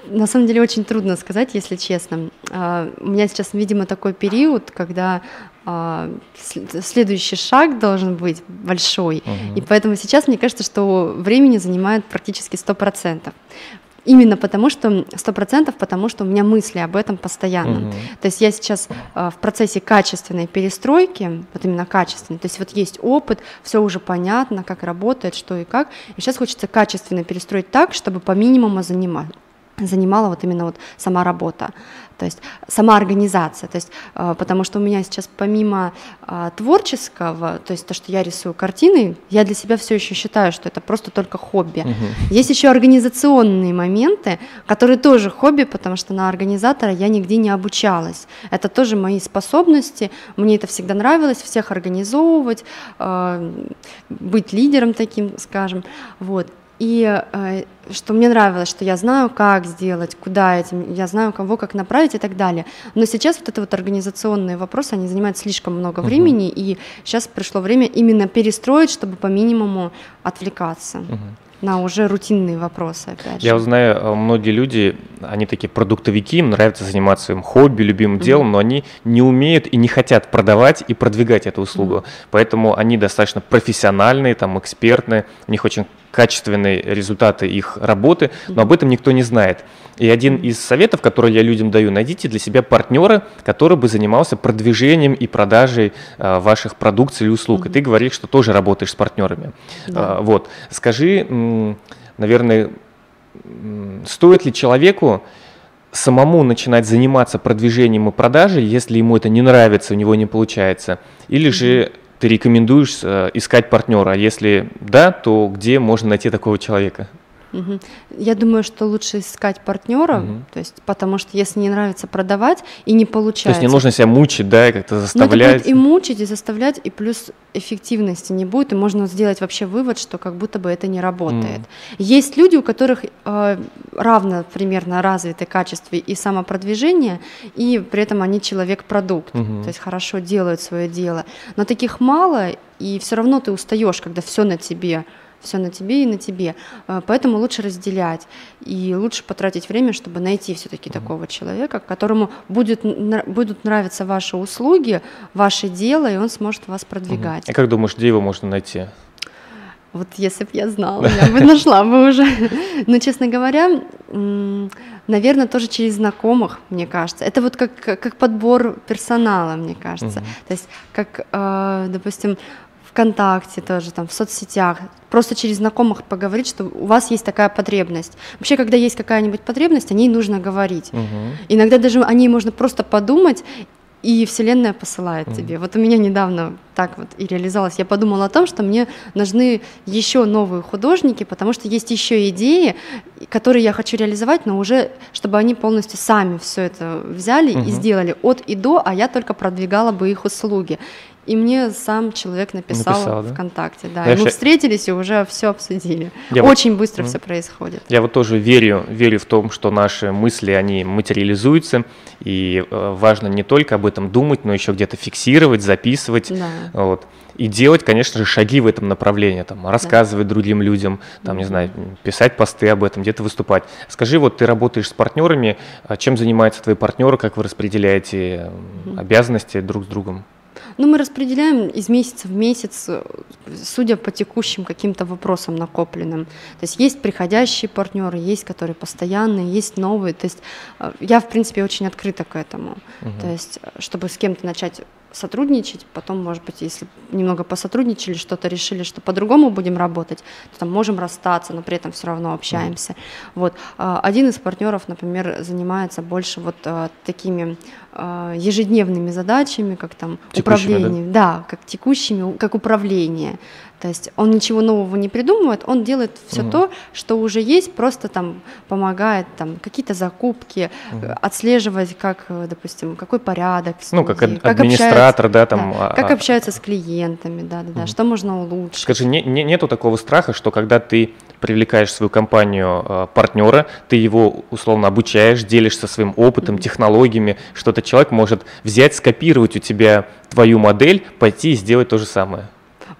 На самом деле очень трудно сказать, если честно. А, у меня сейчас, видимо, такой период, когда а, следующий шаг должен быть большой. Угу. И поэтому сейчас мне кажется, что времени занимает практически 100%. Именно потому, что сто процентов, потому что у меня мысли об этом постоянно. Угу. То есть я сейчас э, в процессе качественной перестройки, вот именно качественной, то есть вот есть опыт, все уже понятно, как работает, что и как, и сейчас хочется качественно перестроить так, чтобы по минимуму занимать занимала вот именно вот сама работа, то есть сама организация, то есть э, потому что у меня сейчас помимо э, творческого, то есть то, что я рисую картины, я для себя все еще считаю, что это просто только хобби. Угу. Есть еще организационные моменты, которые тоже хобби, потому что на организатора я нигде не обучалась. Это тоже мои способности, мне это всегда нравилось, всех организовывать, э, быть лидером таким, скажем, вот. И э, что мне нравилось, что я знаю, как сделать, куда этим, я знаю, кого как направить и так далее. Но сейчас вот это вот организационные вопросы, они занимают слишком много uh-huh. времени, и сейчас пришло время именно перестроить, чтобы по минимуму отвлекаться. Uh-huh. на уже рутинные вопросы, опять
же. Я узнаю, э, многие люди, они такие продуктовики, им нравится заниматься своим хобби, любимым mm-hmm. делом, но они не умеют и не хотят продавать и продвигать эту услугу. Mm-hmm. Поэтому они достаточно профессиональные, там, экспертные, у них очень качественные результаты их работы, но об этом никто не знает. И один из советов, который я людям даю, найдите для себя партнера, который бы занимался продвижением и продажей э, ваших продукций или услуг. Mm-hmm. И ты говоришь, что тоже работаешь с партнерами. Да. Э, вот. Скажи, наверное, стоит ли человеку самому начинать заниматься продвижением и продажей, если ему это не нравится, у него не получается, или же ты рекомендуешь э, искать партнера? А если да, то где можно найти такого человека?
Угу. Я думаю, что лучше искать партнера, угу. то есть, потому что если не нравится продавать и не получается. То
есть не нужно себя мучить, да, как-то заставлять. Ну, это будет
и мучить, и заставлять, и плюс эффективности не будет, и можно сделать вообще вывод, что как будто бы это не работает. Mm. Есть люди, у которых э, равно примерно развиты качества и самопродвижение, и при этом они человек-продукт, mm-hmm. то есть хорошо делают свое дело. Но таких мало, и все равно ты устаешь, когда все на тебе все на тебе и на тебе. Э, поэтому лучше разделять и лучше потратить время, чтобы найти все-таки mm-hmm. такого человека, которому будет, будут нравиться ваши услуги, ваше дело, и он сможет вас продвигать.
Mm-hmm. И как думаешь, где его можно найти?
Вот если бы я знала, я бы нашла бы уже. Но, честно говоря, наверное, тоже через знакомых, мне кажется. Это вот как, как подбор персонала, мне кажется. То есть, как, э, допустим, ВКонтакте тоже, там, в соцсетях, просто через знакомых поговорить, что у вас есть такая потребность. Вообще, когда есть какая-нибудь потребность, о ней нужно говорить. Угу. Иногда даже о ней можно просто подумать, и Вселенная посылает mm. тебе. Вот у меня недавно так вот и реализовалось. Я подумала о том, что мне нужны еще новые художники, потому что есть еще идеи, которые я хочу реализовать, но уже чтобы они полностью сами все это взяли mm-hmm. и сделали от и до, а я только продвигала бы их услуги. И мне сам человек написал, написал да? ВКонтакте, да. Я и мы встретились и уже все обсудили. Я Очень вот... быстро mm. все происходит.
Я вот тоже верю, верю в том, что наши мысли, они материализуются, и э, важно не только об этом думать, но еще где-то фиксировать, записывать. Да. Вот. И делать, конечно же, шаги в этом направлении, там, рассказывать да. другим людям, там, не знаю, писать посты об этом, где-то выступать. Скажи, вот ты работаешь с партнерами, а чем занимаются твои партнеры, как вы распределяете обязанности друг с другом?
Ну, мы распределяем из месяца в месяц, э, судя по текущим каким-то вопросам накопленным. То есть есть приходящие партнеры, есть которые постоянные, есть новые. То есть э, я, в принципе, очень открыта к этому. Угу. То есть, э, чтобы с кем-то начать сотрудничать, потом, может быть, если немного посотрудничали, что-то решили, что по-другому будем работать, то там можем расстаться, но при этом все равно общаемся. Mm. Вот. Один из партнеров, например, занимается больше вот такими а, ежедневными задачами, как там текущими, управление, да? да, как текущими, как управление. То есть он ничего нового не придумывает, он делает все угу. то, что уже есть, просто там помогает там какие-то закупки, угу. отслеживать, как, допустим, какой порядок.
Студии, ну, как, как администратор, да, там.
Да, как а, общаются с клиентами, да, да, да, угу. что можно улучшить.
Скажи, не, не, нету такого страха, что когда ты привлекаешь в свою компанию э, партнера, ты его условно обучаешь, делишься своим опытом, технологиями, что-то человек может взять, скопировать у тебя твою модель, пойти и сделать то же самое.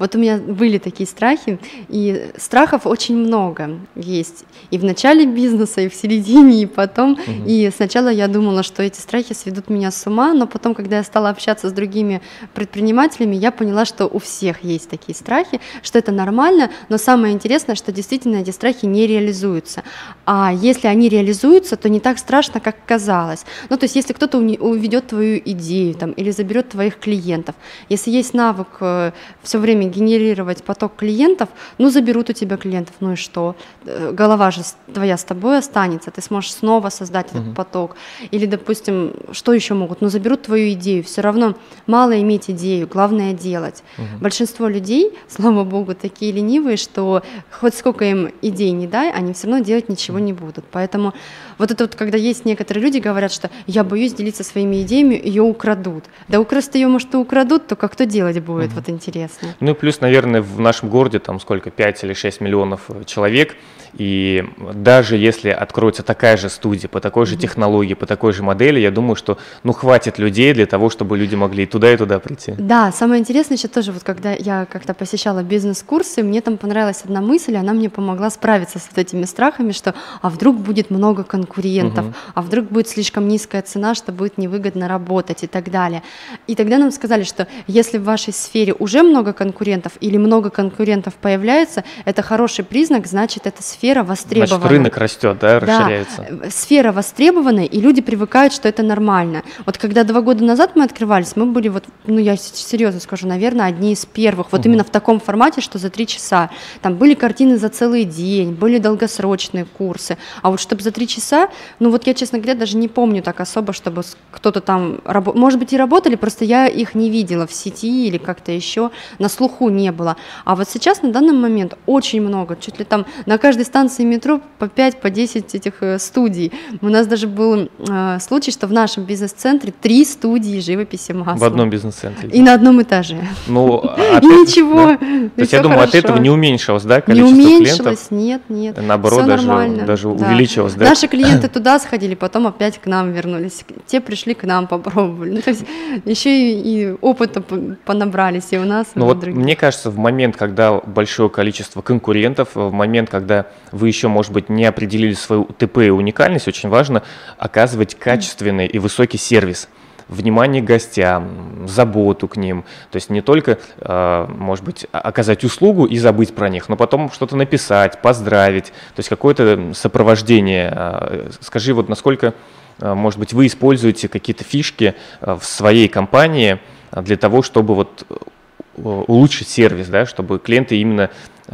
Вот у меня были такие страхи, и страхов очень много есть и в начале бизнеса, и в середине, и потом. Угу. И сначала я думала, что эти страхи сведут меня с ума, но потом, когда я стала общаться с другими предпринимателями, я поняла, что у всех есть такие страхи, что это нормально, но самое интересное, что действительно эти страхи не реализуются. А если они реализуются, то не так страшно, как казалось. Ну, то есть, если кто-то уведет твою идею там, или заберет твоих клиентов, если есть навык э, все время генерировать поток клиентов, ну, заберут у тебя клиентов, ну и что? Э, голова же твоя с тобой останется, ты сможешь снова создать uh-huh. этот поток. Или, допустим, что еще могут? Ну, заберут твою идею. Все равно мало иметь идею, главное делать. Uh-huh. Большинство людей, слава богу, такие ленивые, что хоть сколько им идей не дай, они все равно делать ничего не будут. Поэтому вот это вот, когда есть некоторые люди, говорят, что я боюсь делиться своими идеями, ее украдут. Да украсть ее, может, и украдут, только кто делать будет, uh-huh. вот интересно.
Ну и плюс, наверное, в нашем городе там сколько, 5 или 6 миллионов э, человек, и даже если откроется такая же студия по такой же технологии, по такой же модели, я думаю, что ну хватит людей для того, чтобы люди могли и туда, и туда прийти.
Да, самое интересное еще тоже, вот когда я как-то посещала бизнес-курсы, мне там понравилась одна мысль, она мне помогла справиться с вот этими страхами, что а вдруг будет много конкурентов, угу. а вдруг будет слишком низкая цена, что будет невыгодно работать и так далее. И тогда нам сказали, что если в вашей сфере уже много конкурентов или много конкурентов появляется, это хороший признак, значит, эта сфера сфера востребована.
Значит, рынок растет, да, расширяется.
Да, сфера востребована, и люди привыкают, что это нормально. Вот когда два года назад мы открывались, мы были вот, ну я серьезно скажу, наверное, одни из первых, вот угу. именно в таком формате, что за три часа. Там были картины за целый день, были долгосрочные курсы, а вот чтобы за три часа, ну вот я, честно говоря, даже не помню так особо, чтобы кто-то там, раб... может быть, и работали, просто я их не видела в сети или как-то еще, на слуху не было. А вот сейчас, на данный момент, очень много, чуть ли там на каждой станции метро по 5, по 10 этих э, студий. У нас даже был э, случай, что в нашем бизнес-центре три студии живописи масла.
В одном бизнес-центре?
И на одном этаже.
Ну,
а и ничего. Да.
То есть я думаю, от этого не уменьшилось, да,
количество Не уменьшилось, нет, нет.
Наоборот, даже, даже увеличилось, да?
Наши клиенты туда сходили, потом опять к нам вернулись. Те пришли к нам, попробовали. Ну, то есть еще и, и опыта понабрались и у нас,
ну, вот Мне кажется, в момент, когда большое количество конкурентов, в момент, когда вы еще, может быть, не определили свою ТП и уникальность, очень важно оказывать качественный и высокий сервис внимание к гостям, заботу к ним. То есть не только, а, может быть, оказать услугу и забыть про них, но потом что-то написать, поздравить, то есть какое-то сопровождение. А, скажи, вот насколько, а, может быть, вы используете какие-то фишки в своей компании для того, чтобы вот улучшить сервис, да, чтобы клиенты именно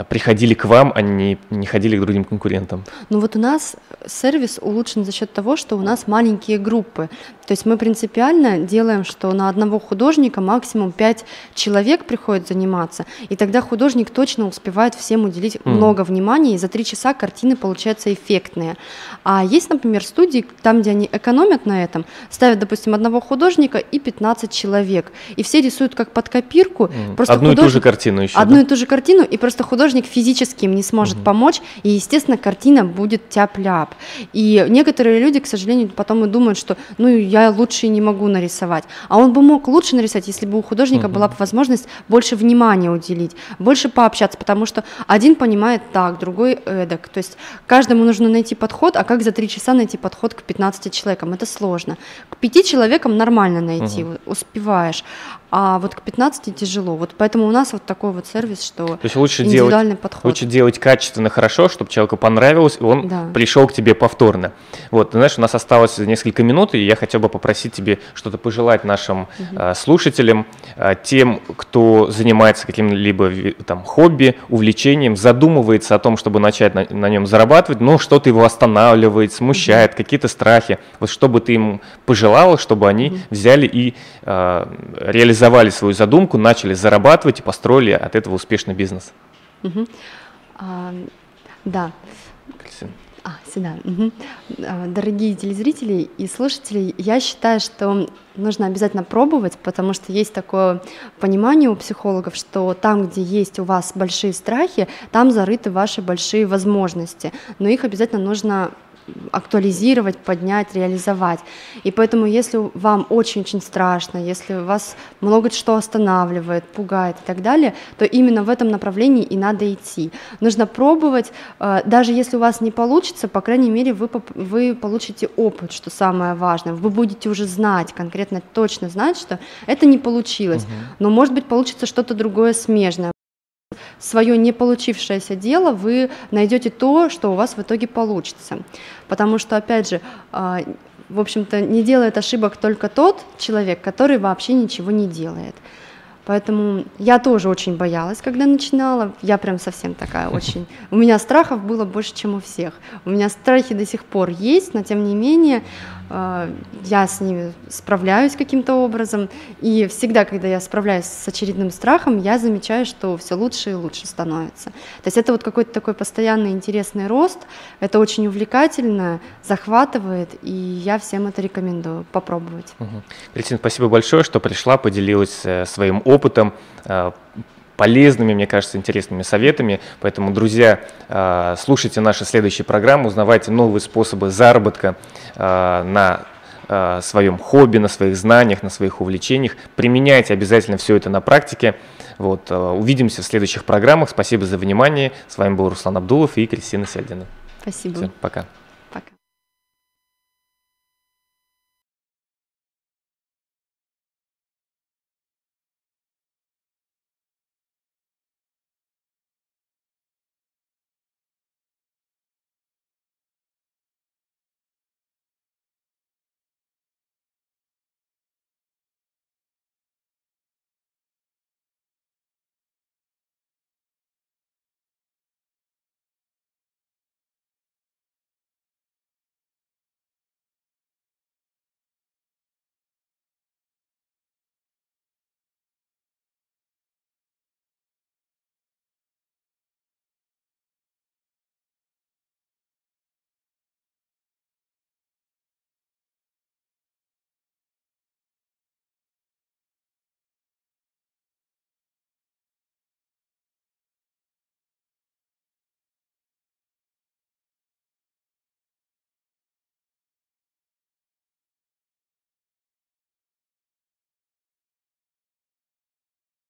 приходили к вам, а не, не ходили к другим конкурентам?
Ну вот у нас сервис улучшен за счет того, что у нас маленькие группы. То есть мы принципиально делаем, что на одного художника максимум 5 человек приходит заниматься, и тогда художник точно успевает всем уделить mm. много внимания, и за 3 часа картины получаются эффектные. А есть, например, студии, там, где они экономят на этом, ставят, допустим, одного художника и 15 человек, и все рисуют как под копирку.
Mm. Просто Одну художник... и ту же картину еще.
Одну да? и ту же картину, и просто художник художник физически им не сможет угу. помочь, и, естественно, картина будет тяп-ляп. И некоторые люди, к сожалению, потом и думают, что ну я лучше не могу нарисовать. А он бы мог лучше нарисовать, если бы у художника угу. была бы возможность больше внимания уделить, больше пообщаться, потому что один понимает так, другой эдак. То есть каждому нужно найти подход, а как за три часа найти подход к 15 человекам? Это сложно. К пяти человекам нормально найти, угу. успеваешь а вот к 15 тяжело. Вот поэтому у нас вот такой вот сервис, что То
есть лучше индивидуальный делать, подход. Лучше делать качественно хорошо, чтобы человеку понравилось, и он да. пришел к тебе повторно. Вот, ты знаешь, у нас осталось несколько минут, и я хотел бы попросить тебе что-то пожелать нашим угу. э, слушателям, э, тем, кто занимается каким-либо там хобби, увлечением, задумывается о том, чтобы начать на, на нем зарабатывать, но что-то его останавливает, смущает, угу. какие-то страхи. Вот что бы ты им пожелала, чтобы они угу. взяли и э, реализовали реализовали свою задумку, начали зарабатывать и построили от этого успешный бизнес.
Угу. А, да. А, сюда. Угу. Дорогие телезрители и слушатели, я считаю, что нужно обязательно пробовать, потому что есть такое понимание у психологов, что там, где есть у вас большие страхи, там зарыты ваши большие возможности, но их обязательно нужно актуализировать, поднять, реализовать. И поэтому, если вам очень-очень страшно, если вас много что останавливает, пугает и так далее, то именно в этом направлении и надо идти. Нужно пробовать, э, даже если у вас не получится, по крайней мере, вы, вы получите опыт, что самое важное. Вы будете уже знать, конкретно точно знать, что это не получилось, угу. но, может быть, получится что-то другое смежное свое не получившееся дело, вы найдете то, что у вас в итоге получится. Потому что, опять же, а, в общем-то, не делает ошибок только тот человек, который вообще ничего не делает. Поэтому я тоже очень боялась, когда начинала. Я прям совсем такая очень... У меня страхов было больше, чем у всех. У меня страхи до сих пор есть, но тем не менее я с ними справляюсь каким-то образом. И всегда, когда я справляюсь с очередным страхом, я замечаю, что все лучше и лучше становится. То есть это вот какой-то такой постоянный интересный рост. Это очень увлекательно, захватывает, и я всем это рекомендую попробовать.
Угу. Спасибо большое, что пришла, поделилась э, своим опытом опытом, э, полезными, мне кажется, интересными советами. Поэтому, друзья, э, слушайте наши следующие программы, узнавайте новые способы заработка э, на своем хобби, на своих знаниях, на своих увлечениях. Применяйте обязательно все это на практике. Вот, увидимся в следующих программах. Спасибо за внимание. С вами был Руслан Абдулов и Кристина Сельдина.
Спасибо.
Все, пока.